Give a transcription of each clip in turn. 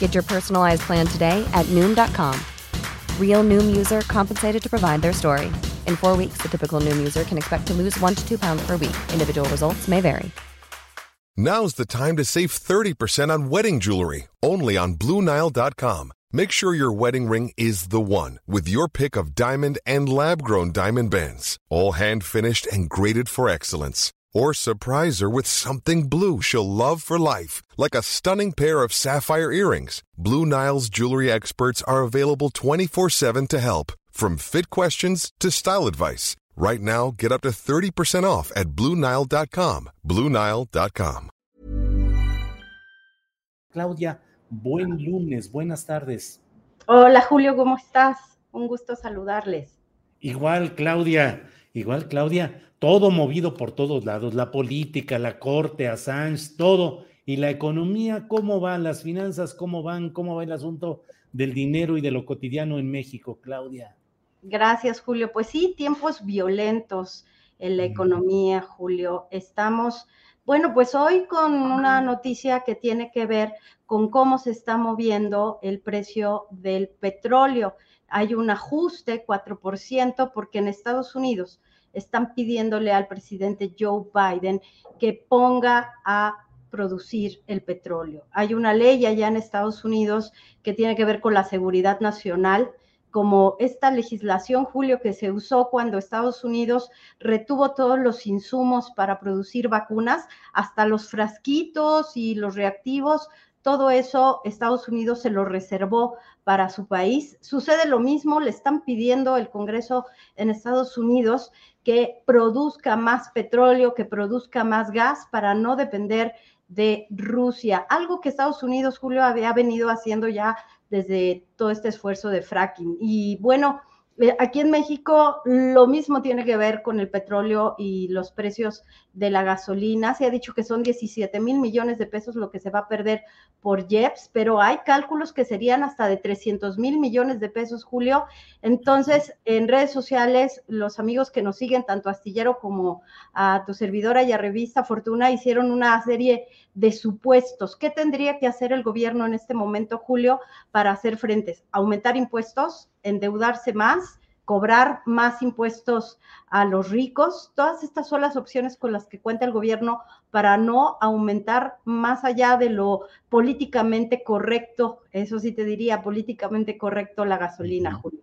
Get your personalized plan today at Noom.com. Real Noom user compensated to provide their story. In four weeks, the typical Noom user can expect to lose one to two pounds per week. Individual results may vary. Now's the time to save 30% on wedding jewelry, only on Bluenile.com. Make sure your wedding ring is the one with your pick of diamond and lab grown diamond bands, all hand finished and graded for excellence. Or surprise her with something blue she'll love for life, like a stunning pair of sapphire earrings. Blue Nile's jewelry experts are available 24 7 to help, from fit questions to style advice. Right now, get up to 30% off at Bluenile.com. Bluenile.com. Claudia, buen lunes, buenas tardes. Hola Julio, ¿cómo estás? Un gusto saludarles. Igual, Claudia, igual, Claudia, todo movido por todos lados, la política, la corte, Assange, todo. Y la economía, ¿cómo van? Las finanzas, ¿cómo van? ¿Cómo va el asunto del dinero y de lo cotidiano en México, Claudia? Gracias, Julio. Pues sí, tiempos violentos en la economía, Julio. Estamos, bueno, pues hoy con una noticia que tiene que ver con cómo se está moviendo el precio del petróleo. Hay un ajuste, 4%, porque en Estados Unidos están pidiéndole al presidente Joe Biden que ponga a producir el petróleo. Hay una ley allá en Estados Unidos que tiene que ver con la seguridad nacional, como esta legislación, Julio, que se usó cuando Estados Unidos retuvo todos los insumos para producir vacunas, hasta los frasquitos y los reactivos, todo eso Estados Unidos se lo reservó para su país. Sucede lo mismo, le están pidiendo el Congreso en Estados Unidos que produzca más petróleo, que produzca más gas para no depender de Rusia, algo que Estados Unidos, Julio, había venido haciendo ya desde todo este esfuerzo de fracking. Y bueno, aquí en México lo mismo tiene que ver con el petróleo y los precios de la gasolina. Se ha dicho que son 17 mil millones de pesos lo que se va a perder por JEPS, pero hay cálculos que serían hasta de 300 mil millones de pesos, Julio. Entonces, en redes sociales, los amigos que nos siguen, tanto Astillero como a tu servidora y a Revista Fortuna, hicieron una serie de supuestos. ¿Qué tendría que hacer el gobierno en este momento, Julio, para hacer frentes? ¿Aumentar impuestos? endeudarse más, cobrar más impuestos a los ricos. Todas estas son las opciones con las que cuenta el gobierno para no aumentar más allá de lo políticamente correcto, eso sí te diría, políticamente correcto la gasolina, Julio.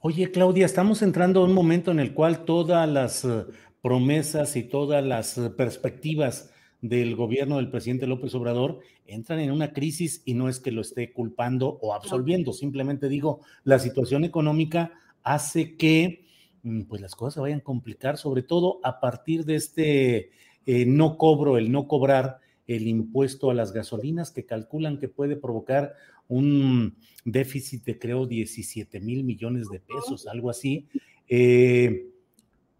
Oye, Claudia, estamos entrando a un momento en el cual todas las eh, promesas y todas las eh, perspectivas del gobierno del presidente López Obrador entran en una crisis y no es que lo esté culpando o absolviendo, simplemente digo, la situación económica hace que mm, pues las cosas se vayan a complicar, sobre todo a partir de este eh, no cobro, el no cobrar el impuesto a las gasolinas que calculan que puede provocar un déficit de creo 17 mil millones de pesos, algo así. Eh,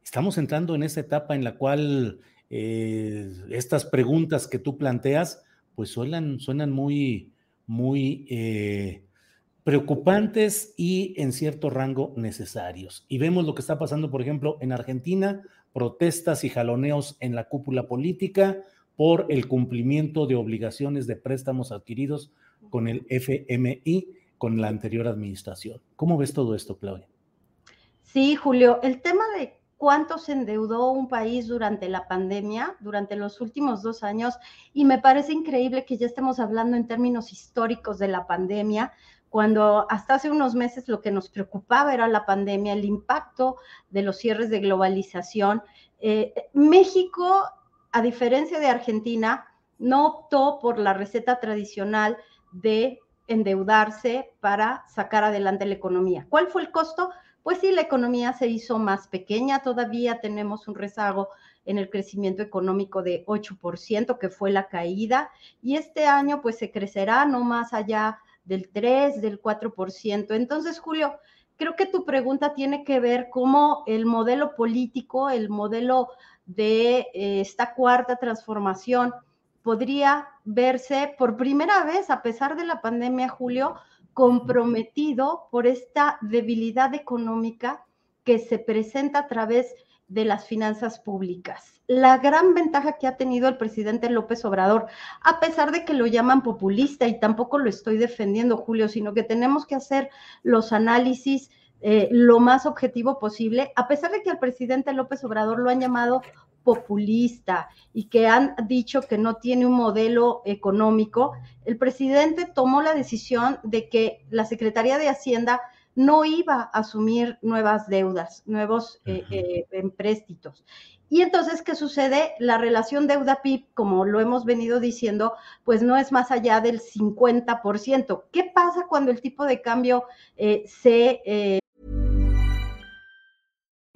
estamos entrando en esa etapa en la cual eh, estas preguntas que tú planteas, pues suenan, suenan muy, muy eh, preocupantes y en cierto rango necesarios. Y vemos lo que está pasando, por ejemplo, en Argentina, protestas y jaloneos en la cúpula política por el cumplimiento de obligaciones de préstamos adquiridos con el FMI, con la anterior administración. ¿Cómo ves todo esto, Claudia? Sí, Julio, el tema de cuánto se endeudó un país durante la pandemia, durante los últimos dos años, y me parece increíble que ya estemos hablando en términos históricos de la pandemia, cuando hasta hace unos meses lo que nos preocupaba era la pandemia, el impacto de los cierres de globalización. Eh, México, a diferencia de Argentina, no optó por la receta tradicional de endeudarse para sacar adelante la economía. ¿Cuál fue el costo? Pues sí, la economía se hizo más pequeña, todavía tenemos un rezago en el crecimiento económico de 8%, que fue la caída, y este año pues se crecerá no más allá del 3, del 4%. Entonces, Julio, creo que tu pregunta tiene que ver cómo el modelo político, el modelo de eh, esta cuarta transformación podría verse por primera vez, a pesar de la pandemia, Julio, comprometido por esta debilidad económica que se presenta a través de las finanzas públicas. La gran ventaja que ha tenido el presidente López Obrador, a pesar de que lo llaman populista y tampoco lo estoy defendiendo, Julio, sino que tenemos que hacer los análisis eh, lo más objetivo posible, a pesar de que al presidente López Obrador lo han llamado populista y que han dicho que no tiene un modelo económico, el presidente tomó la decisión de que la Secretaría de Hacienda no iba a asumir nuevas deudas, nuevos eh, eh, empréstitos. Y entonces, ¿qué sucede? La relación deuda-PIB, como lo hemos venido diciendo, pues no es más allá del 50%. ¿Qué pasa cuando el tipo de cambio eh, se...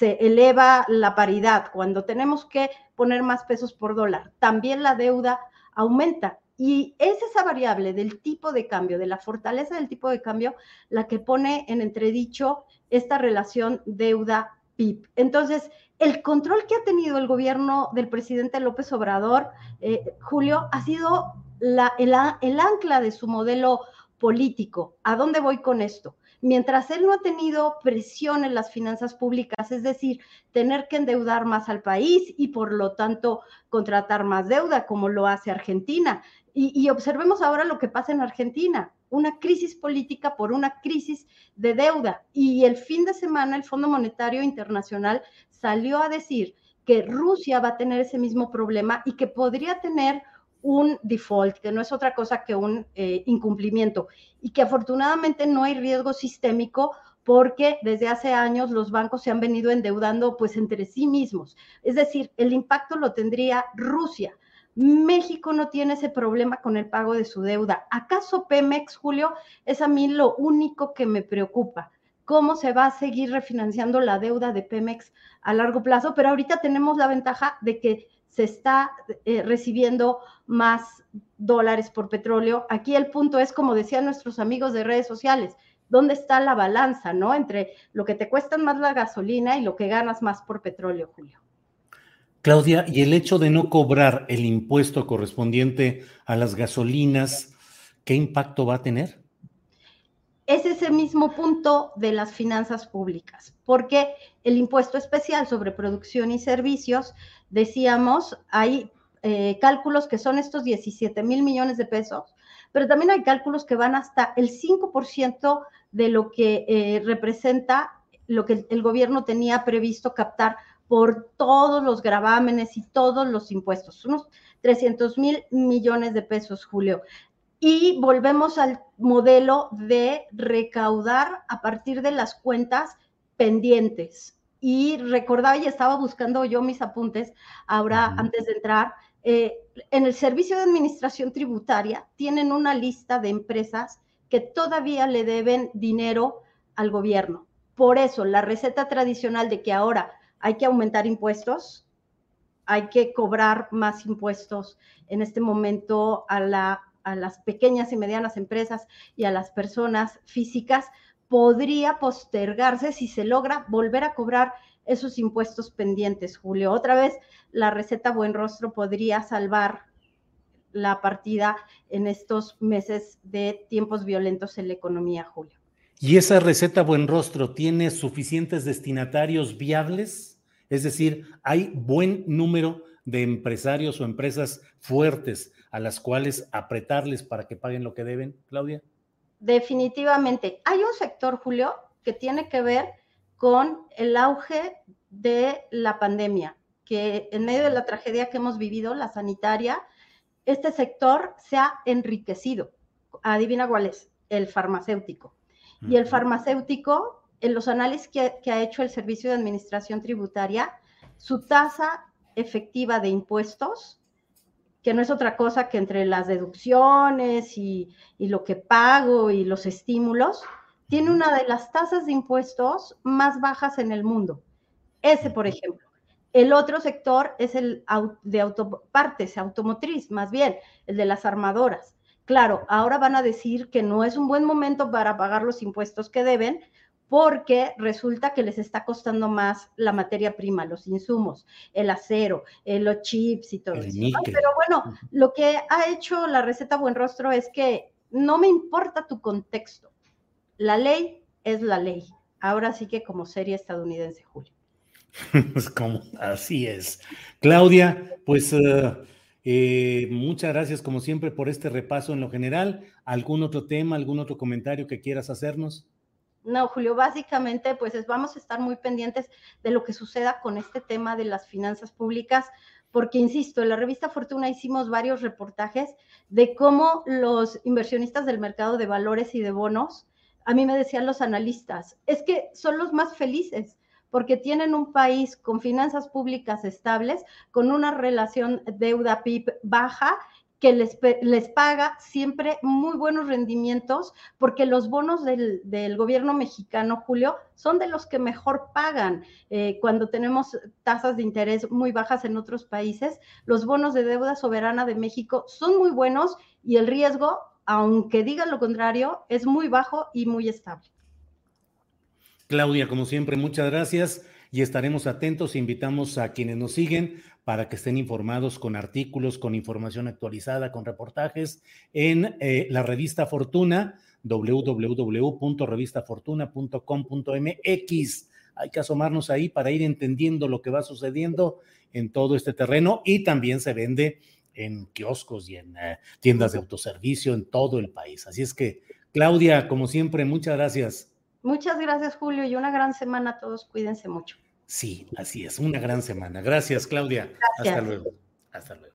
Se eleva la paridad cuando tenemos que poner más pesos por dólar. También la deuda aumenta. Y es esa variable del tipo de cambio, de la fortaleza del tipo de cambio, la que pone en entredicho esta relación deuda-PIB. Entonces, el control que ha tenido el gobierno del presidente López Obrador, eh, Julio, ha sido la, el, el ancla de su modelo político. ¿A dónde voy con esto? Mientras él no ha tenido presión en las finanzas públicas, es decir, tener que endeudar más al país y por lo tanto contratar más deuda, como lo hace Argentina. Y, observemos ahora lo que pasa en Argentina, una crisis política por una crisis de deuda. Y el fin de semana el Fondo Monetario Internacional salió a decir que Rusia va a tener ese mismo problema y que podría tener un default, que no es otra cosa que un eh, incumplimiento, y que afortunadamente no hay riesgo sistémico porque desde hace años los bancos se han venido endeudando pues entre sí mismos. Es decir, el impacto lo tendría Rusia. México no tiene ese problema con el pago de su deuda. ¿Acaso Pemex, Julio? Es a mí lo único que me preocupa. ¿Cómo se va a seguir refinanciando la deuda de Pemex a largo plazo? Pero ahorita tenemos la ventaja de que se está eh, recibiendo más dólares por petróleo. Aquí el punto es, como decían nuestros amigos de redes sociales, ¿dónde está la balanza, no? Entre lo que te cuesta más la gasolina y lo que ganas más por petróleo, Julio. Claudia, ¿y el hecho de no cobrar el impuesto correspondiente a las gasolinas, qué impacto va a tener? Es ese mismo punto de las finanzas públicas, porque el impuesto especial sobre producción y servicios decíamos, hay eh, cálculos que son estos 17 mil millones de pesos, pero también hay cálculos que van hasta el 5% de lo que eh, representa lo que el gobierno tenía previsto captar por todos los gravámenes y todos los impuestos, unos 300 mil millones de pesos, Julio. Y volvemos al modelo de recaudar a partir de las cuentas pendientes y recordaba y estaba buscando yo mis apuntes ahora antes de entrar. Eh, en el Servicio de Administración Tributaria tienen una lista de empresas que todavía le deben dinero al gobierno. Por eso, la receta tradicional de que ahora hay que aumentar impuestos, hay que cobrar más impuestos en este momento a, la, a las pequeñas y medianas empresas y a las personas físicas, podría postergarse si se logra volver a cobrar esos impuestos pendientes, Julio. Otra vez, la receta Buen Rostro podría salvar la partida en estos meses de tiempos violentos en la economía, Julio. ¿Y esa receta Buen Rostro tiene suficientes destinatarios viables? Es decir, ¿hay buen número de empresarios o empresas fuertes a las cuales apretarles para que paguen lo que deben, Claudia? Definitivamente. Hay un sector, Julio, que tiene que ver con el auge de la pandemia, que en medio de la tragedia que hemos vivido, la sanitaria, este sector se ha enriquecido. Adivina cuál es, el farmacéutico. Y el farmacéutico, en los análisis que, que ha hecho el Servicio de Administración Tributaria, su tasa efectiva de impuestos, que no es otra cosa que entre las deducciones y, y, lo que pago y los estímulos, tiene una de las tasas de impuestos más bajas en el mundo. Ese, por ejemplo. El otro sector es el de autopartes, automotriz, más bien, el de las armadoras. Claro, ahora van a decir que no es un buen momento para pagar los impuestos que deben, porque resulta que les está costando más la materia prima, los insumos, el acero, eh, los chips y todo eso. Pero bueno, lo que ha hecho la receta Buen Rostro es que no me importa tu contexto. La ley es la ley. Ahora sí que como serie estadounidense, Julio. como, así es. Claudia, pues uh, eh, muchas gracias como siempre por este repaso en lo general. ¿Algún otro tema, algún otro comentario que quieras hacernos? No, Julio, básicamente pues vamos a estar muy pendientes de lo que suceda con este tema de las finanzas públicas, porque, insisto, en la revista Fortuna hicimos varios reportajes de cómo los inversionistas del mercado de valores y de bonos, a mí me decían los analistas, es que son los más felices porque tienen un país con finanzas públicas estables, con una relación deuda-PIB baja que les, les, paga siempre muy buenos rendimientos, porque los bonos del, del, gobierno mexicano, Julio, son de los que mejor pagan. Eh, cuando tenemos tasas de interés muy bajas en otros países, los bonos de deuda soberana de México son muy buenos y el riesgo, aunque digan lo contrario, es muy bajo y muy estable. Claudia, como siempre, muchas gracias y estaremos atentos. Invitamos a quienes nos siguen para que estén informados con artículos, con información actualizada, con reportajes en eh, la revista Fortuna, www.revistafortuna.com.mx. Hay que asomarnos ahí para ir entendiendo lo que va sucediendo en todo este terreno y también se vende en kioscos y en eh, tiendas de autoservicio en todo el país. Así es que, Claudia, como siempre, muchas gracias. Muchas gracias, Julio, y una gran semana a todos. Cuídense mucho. Sí, así es, una gran semana. Gracias, Claudia. Hasta luego. Hasta luego.